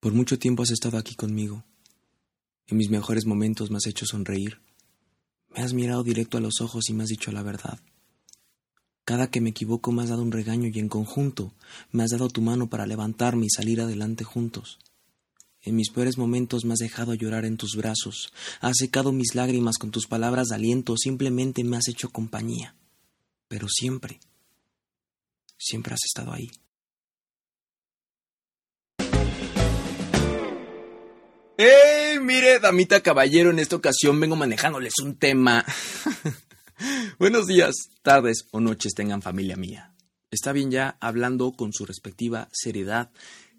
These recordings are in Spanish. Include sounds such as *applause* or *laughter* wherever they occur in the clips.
Por mucho tiempo has estado aquí conmigo. En mis mejores momentos me has hecho sonreír. Me has mirado directo a los ojos y me has dicho la verdad. Cada que me equivoco me has dado un regaño y en conjunto me has dado tu mano para levantarme y salir adelante juntos. En mis peores momentos me has dejado llorar en tus brazos, has secado mis lágrimas con tus palabras de aliento, simplemente me has hecho compañía. Pero siempre, siempre has estado ahí. ¡Ey! Mire, damita caballero, en esta ocasión vengo manejándoles un tema. *laughs* Buenos días, tardes o noches tengan familia mía. Está bien ya hablando con su respectiva seriedad.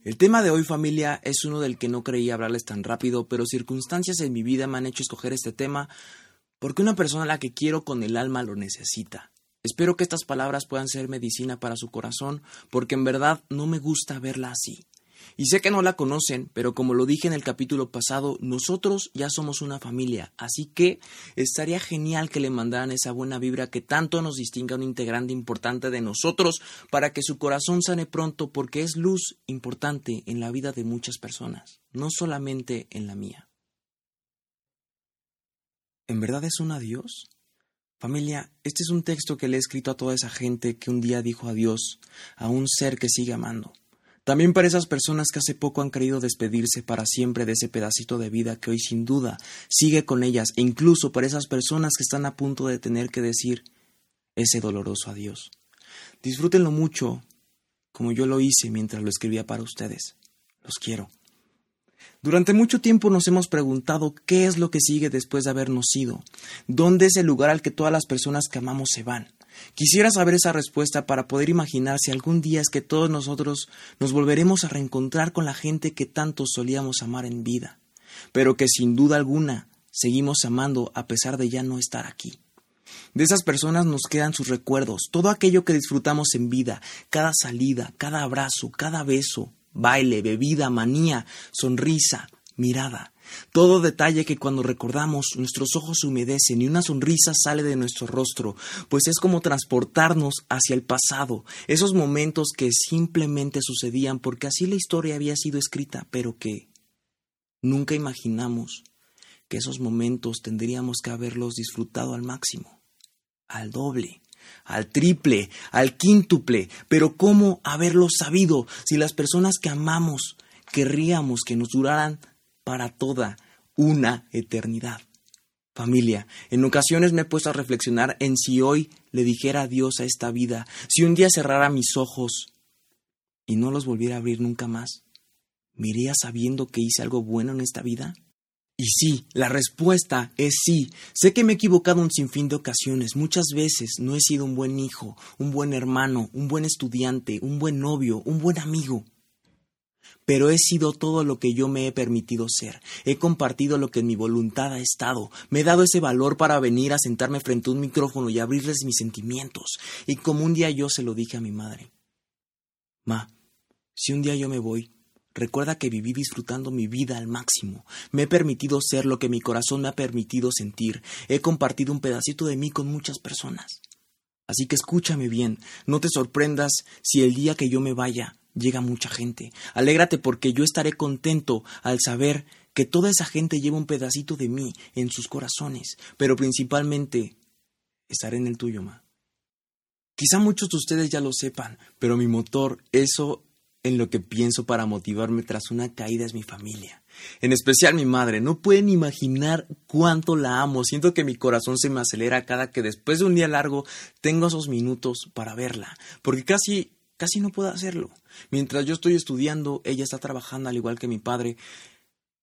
El tema de hoy familia es uno del que no creía hablarles tan rápido, pero circunstancias en mi vida me han hecho escoger este tema porque una persona a la que quiero con el alma lo necesita. Espero que estas palabras puedan ser medicina para su corazón, porque en verdad no me gusta verla así. Y sé que no la conocen, pero como lo dije en el capítulo pasado, nosotros ya somos una familia, así que estaría genial que le mandaran esa buena vibra que tanto nos distinga un integrante importante de nosotros para que su corazón sane pronto porque es luz importante en la vida de muchas personas, no solamente en la mía. ¿En verdad es un adiós? Familia, este es un texto que le he escrito a toda esa gente que un día dijo adiós a un ser que sigue amando. También para esas personas que hace poco han querido despedirse para siempre de ese pedacito de vida que hoy sin duda sigue con ellas, e incluso para esas personas que están a punto de tener que decir ese doloroso adiós. Disfrútenlo mucho, como yo lo hice mientras lo escribía para ustedes. Los quiero. Durante mucho tiempo nos hemos preguntado qué es lo que sigue después de habernos ido, dónde es el lugar al que todas las personas que amamos se van. Quisiera saber esa respuesta para poder imaginar si algún día es que todos nosotros nos volveremos a reencontrar con la gente que tanto solíamos amar en vida, pero que sin duda alguna seguimos amando a pesar de ya no estar aquí. De esas personas nos quedan sus recuerdos, todo aquello que disfrutamos en vida, cada salida, cada abrazo, cada beso, baile, bebida, manía, sonrisa, mirada. Todo detalle que cuando recordamos nuestros ojos humedecen y una sonrisa sale de nuestro rostro, pues es como transportarnos hacia el pasado, esos momentos que simplemente sucedían porque así la historia había sido escrita, pero que nunca imaginamos que esos momentos tendríamos que haberlos disfrutado al máximo, al doble al triple, al quíntuple, pero ¿cómo haberlo sabido si las personas que amamos querríamos que nos duraran para toda una eternidad. Familia, en ocasiones me he puesto a reflexionar en si hoy le dijera adiós a esta vida, si un día cerrara mis ojos y no los volviera a abrir nunca más, ¿me iría sabiendo que hice algo bueno en esta vida? Y sí, la respuesta es sí. Sé que me he equivocado un sinfín de ocasiones. Muchas veces no he sido un buen hijo, un buen hermano, un buen estudiante, un buen novio, un buen amigo pero he sido todo lo que yo me he permitido ser. He compartido lo que en mi voluntad ha estado. Me he dado ese valor para venir a sentarme frente a un micrófono y abrirles mis sentimientos. Y como un día yo se lo dije a mi madre. Ma, si un día yo me voy, recuerda que viví disfrutando mi vida al máximo. Me he permitido ser lo que mi corazón me ha permitido sentir. He compartido un pedacito de mí con muchas personas. Así que escúchame bien, no te sorprendas si el día que yo me vaya llega mucha gente. Alégrate porque yo estaré contento al saber que toda esa gente lleva un pedacito de mí en sus corazones, pero principalmente estaré en el tuyo, ma. Quizá muchos de ustedes ya lo sepan, pero mi motor, eso en lo que pienso para motivarme tras una caída es mi familia. En especial mi madre. No pueden imaginar cuánto la amo. Siento que mi corazón se me acelera cada que después de un día largo tengo esos minutos para verla. Porque casi casi no puedo hacerlo. Mientras yo estoy estudiando, ella está trabajando al igual que mi padre.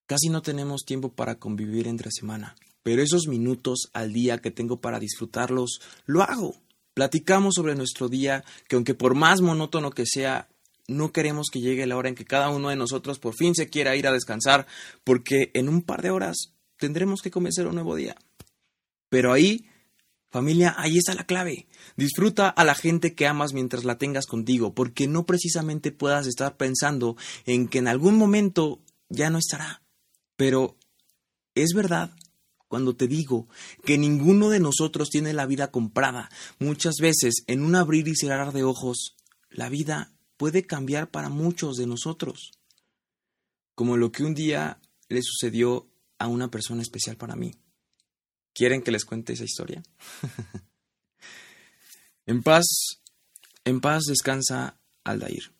Casi no tenemos tiempo para convivir entre semana, pero esos minutos al día que tengo para disfrutarlos, lo hago. Platicamos sobre nuestro día, que aunque por más monótono que sea, no queremos que llegue la hora en que cada uno de nosotros por fin se quiera ir a descansar, porque en un par de horas tendremos que comenzar un nuevo día. Pero ahí Familia, ahí está la clave. Disfruta a la gente que amas mientras la tengas contigo, porque no precisamente puedas estar pensando en que en algún momento ya no estará. Pero es verdad cuando te digo que ninguno de nosotros tiene la vida comprada. Muchas veces, en un abrir y cerrar de ojos, la vida puede cambiar para muchos de nosotros. como lo que un día le sucedió a una persona especial para mí. ¿Quieren que les cuente esa historia? *laughs* en paz, en paz descansa Aldair,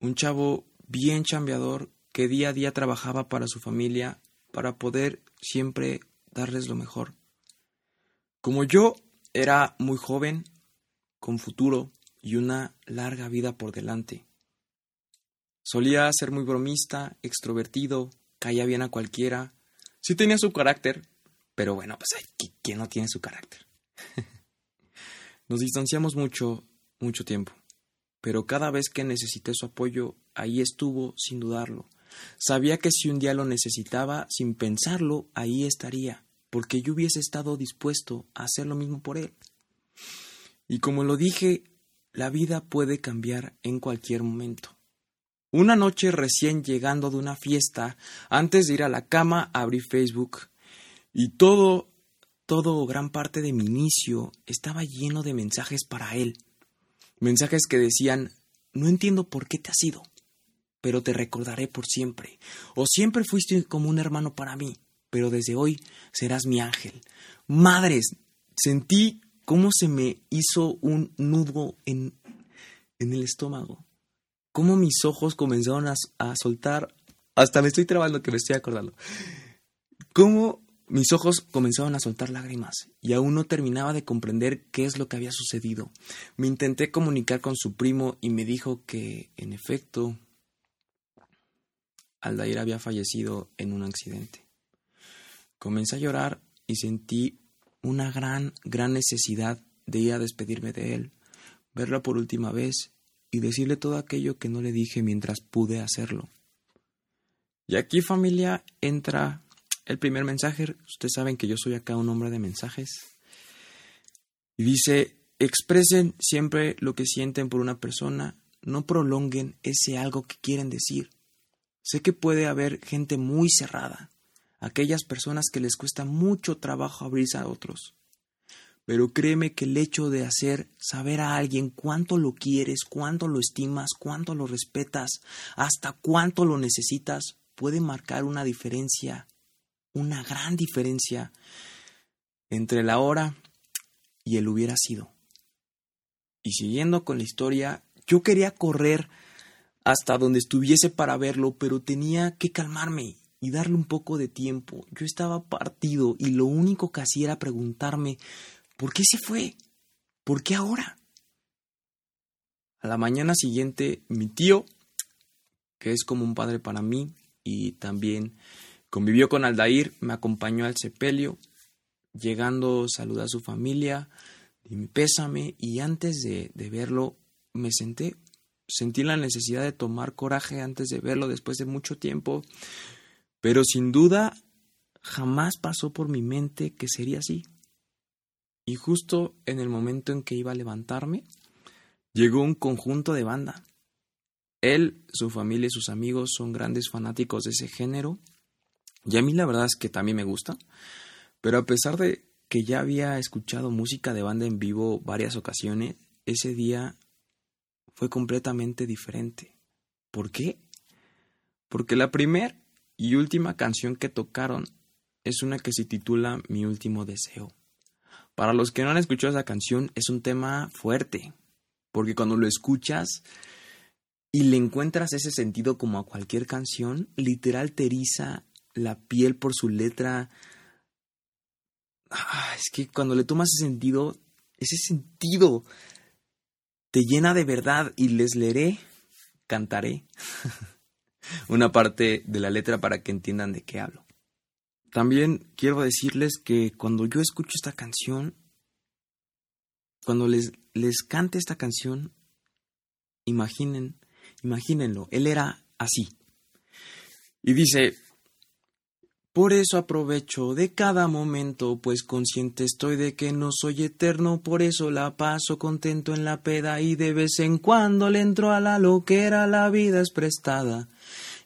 un chavo bien chambeador que día a día trabajaba para su familia para poder siempre darles lo mejor. Como yo era muy joven, con futuro y una larga vida por delante. Solía ser muy bromista, extrovertido, caía bien a cualquiera. Sí tenía su carácter, pero bueno, pues ¿quién no tiene su carácter? *laughs* Nos distanciamos mucho, mucho tiempo, pero cada vez que necesité su apoyo, ahí estuvo sin dudarlo. Sabía que si un día lo necesitaba, sin pensarlo, ahí estaría, porque yo hubiese estado dispuesto a hacer lo mismo por él. Y como lo dije, la vida puede cambiar en cualquier momento. Una noche recién llegando de una fiesta, antes de ir a la cama, abrí Facebook y todo, todo, gran parte de mi inicio estaba lleno de mensajes para él. Mensajes que decían, no entiendo por qué te has ido, pero te recordaré por siempre. O siempre fuiste como un hermano para mí, pero desde hoy serás mi ángel. Madres, sentí cómo se me hizo un nudo en, en el estómago. Cómo mis ojos comenzaron a, a soltar. Hasta me estoy trabando que me estoy acordando. Cómo mis ojos comenzaron a soltar lágrimas y aún no terminaba de comprender qué es lo que había sucedido. Me intenté comunicar con su primo y me dijo que, en efecto, Aldair había fallecido en un accidente. Comencé a llorar y sentí una gran, gran necesidad de ir a despedirme de él, verla por última vez y decirle todo aquello que no le dije mientras pude hacerlo. Y aquí familia entra el primer mensaje. Ustedes saben que yo soy acá un hombre de mensajes. Y dice, expresen siempre lo que sienten por una persona, no prolonguen ese algo que quieren decir. Sé que puede haber gente muy cerrada, aquellas personas que les cuesta mucho trabajo abrirse a otros. Pero créeme que el hecho de hacer saber a alguien cuánto lo quieres, cuánto lo estimas, cuánto lo respetas, hasta cuánto lo necesitas, puede marcar una diferencia, una gran diferencia entre la hora y el hubiera sido. Y siguiendo con la historia, yo quería correr hasta donde estuviese para verlo, pero tenía que calmarme y darle un poco de tiempo. Yo estaba partido y lo único que hacía era preguntarme, ¿por qué se fue? ¿Por qué ahora? A la mañana siguiente, mi tío, que es como un padre para mí y también convivió con Aldair, me acompañó al sepelio. Llegando, saludé a su familia, mi pésame y antes de, de verlo me senté. Sentí la necesidad de tomar coraje antes de verlo después de mucho tiempo. Pero sin duda jamás pasó por mi mente que sería así. Y justo en el momento en que iba a levantarme, llegó un conjunto de banda. Él, su familia y sus amigos son grandes fanáticos de ese género. Y a mí la verdad es que también me gusta. Pero a pesar de que ya había escuchado música de banda en vivo varias ocasiones, ese día fue completamente diferente. ¿Por qué? Porque la primera y última canción que tocaron es una que se titula Mi último deseo. Para los que no han escuchado esa canción, es un tema fuerte, porque cuando lo escuchas y le encuentras ese sentido como a cualquier canción, literal te la piel por su letra. Ah, es que cuando le tomas ese sentido, ese sentido te llena de verdad y les leeré, cantaré. *laughs* una parte de la letra para que entiendan de qué hablo. También quiero decirles que cuando yo escucho esta canción, cuando les, les cante esta canción, imaginen, imagínenlo, él era así. Y dice, por eso aprovecho de cada momento, pues consciente estoy de que no soy eterno, por eso la paso contento en la peda y de vez en cuando le entro a la loquera, la vida es prestada.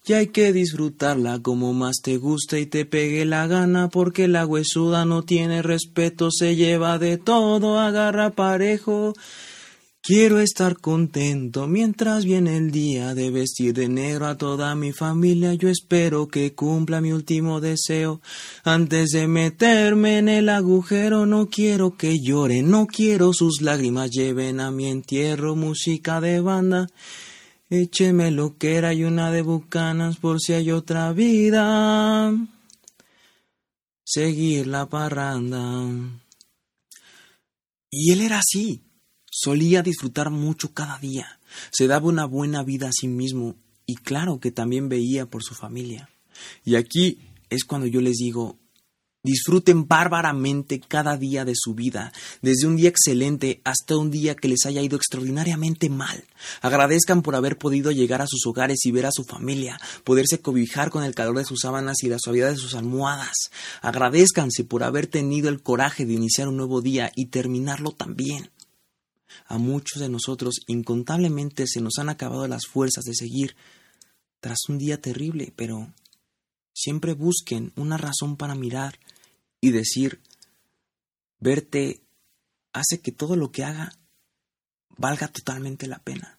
Y hay que disfrutarla como más te gusta y te pegue la gana, porque la huesuda no tiene respeto, se lleva de todo, agarra parejo Quiero estar contento mientras viene el día de vestir de negro a toda mi familia. Yo espero que cumpla mi último deseo. Antes de meterme en el agujero, no quiero que llore, no quiero sus lágrimas lleven a mi entierro música de banda. Écheme lo que era y una de bucanas por si hay otra vida. Seguir la parranda. Y él era así. Solía disfrutar mucho cada día, se daba una buena vida a sí mismo y claro que también veía por su familia. Y aquí es cuando yo les digo, disfruten bárbaramente cada día de su vida, desde un día excelente hasta un día que les haya ido extraordinariamente mal. Agradezcan por haber podido llegar a sus hogares y ver a su familia, poderse cobijar con el calor de sus sábanas y la suavidad de sus almohadas. Agradezcanse por haber tenido el coraje de iniciar un nuevo día y terminarlo también. A muchos de nosotros incontablemente se nos han acabado las fuerzas de seguir tras un día terrible, pero siempre busquen una razón para mirar y decir, verte hace que todo lo que haga valga totalmente la pena.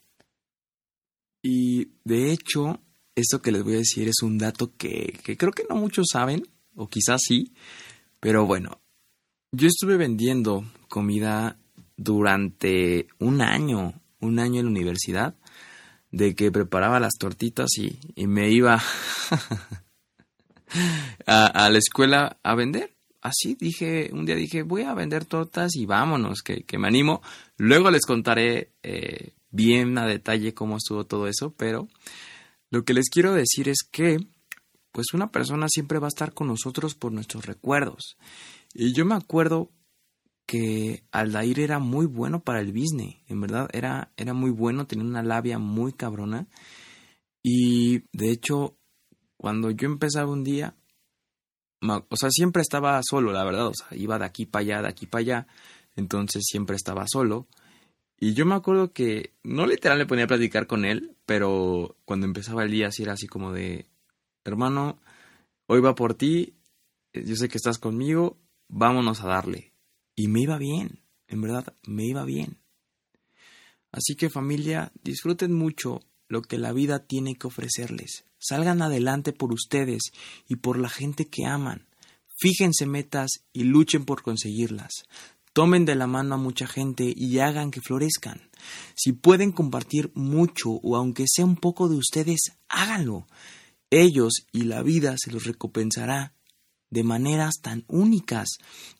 Y de hecho, esto que les voy a decir es un dato que, que creo que no muchos saben, o quizás sí, pero bueno, yo estuve vendiendo comida durante un año, un año en la universidad, de que preparaba las tortitas y, me iba *laughs* a, la escuela a vender. Así dije, un día dije, voy a vender tortas y vámonos, que, me animo. Luego les contaré eh, bien a detalle cómo estuvo todo eso, pero lo que les quiero decir es que, pues una persona siempre va a estar con nosotros por nuestros recuerdos. Y yo me acuerdo que Aldair era muy bueno para el business, en verdad era, era muy bueno, tenía una labia muy cabrona y de hecho cuando yo empezaba un día, o sea, siempre estaba solo, la verdad, o sea, iba de aquí para allá, de aquí para allá, entonces siempre estaba solo y yo me acuerdo que no literal le ponía a platicar con él, pero cuando empezaba el día así era así como de, hermano, hoy va por ti, yo sé que estás conmigo, vámonos a darle. Y me iba bien, en verdad, me iba bien. Así que familia, disfruten mucho lo que la vida tiene que ofrecerles. Salgan adelante por ustedes y por la gente que aman. Fíjense metas y luchen por conseguirlas. Tomen de la mano a mucha gente y hagan que florezcan. Si pueden compartir mucho o aunque sea un poco de ustedes, háganlo. Ellos y la vida se los recompensará de maneras tan únicas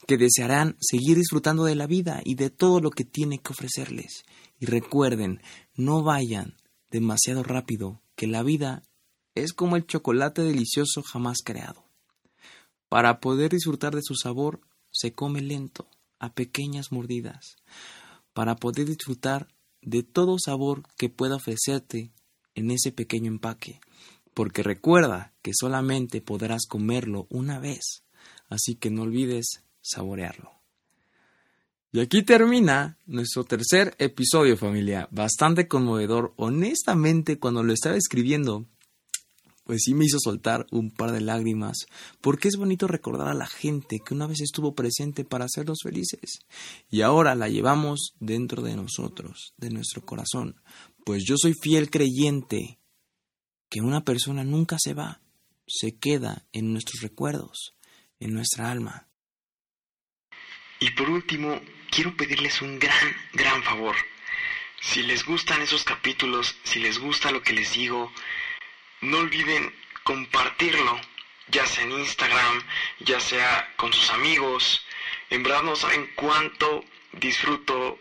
que desearán seguir disfrutando de la vida y de todo lo que tiene que ofrecerles. Y recuerden, no vayan demasiado rápido, que la vida es como el chocolate delicioso jamás creado. Para poder disfrutar de su sabor, se come lento, a pequeñas mordidas. Para poder disfrutar de todo sabor que pueda ofrecerte en ese pequeño empaque porque recuerda que solamente podrás comerlo una vez, así que no olvides saborearlo. Y aquí termina nuestro tercer episodio familia, bastante conmovedor. Honestamente, cuando lo estaba escribiendo, pues sí me hizo soltar un par de lágrimas, porque es bonito recordar a la gente que una vez estuvo presente para hacerlos felices, y ahora la llevamos dentro de nosotros, de nuestro corazón, pues yo soy fiel creyente que una persona nunca se va, se queda en nuestros recuerdos, en nuestra alma. Y por último, quiero pedirles un gran, gran favor. Si les gustan esos capítulos, si les gusta lo que les digo, no olviden compartirlo, ya sea en Instagram, ya sea con sus amigos. En verdad no saben cuánto disfruto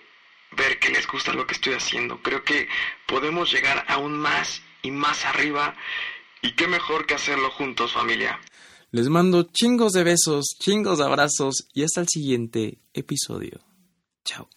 ver que les gusta lo que estoy haciendo. Creo que podemos llegar aún más y más arriba. Y qué mejor que hacerlo juntos, familia. Les mando chingos de besos, chingos de abrazos y hasta el siguiente episodio. Chao.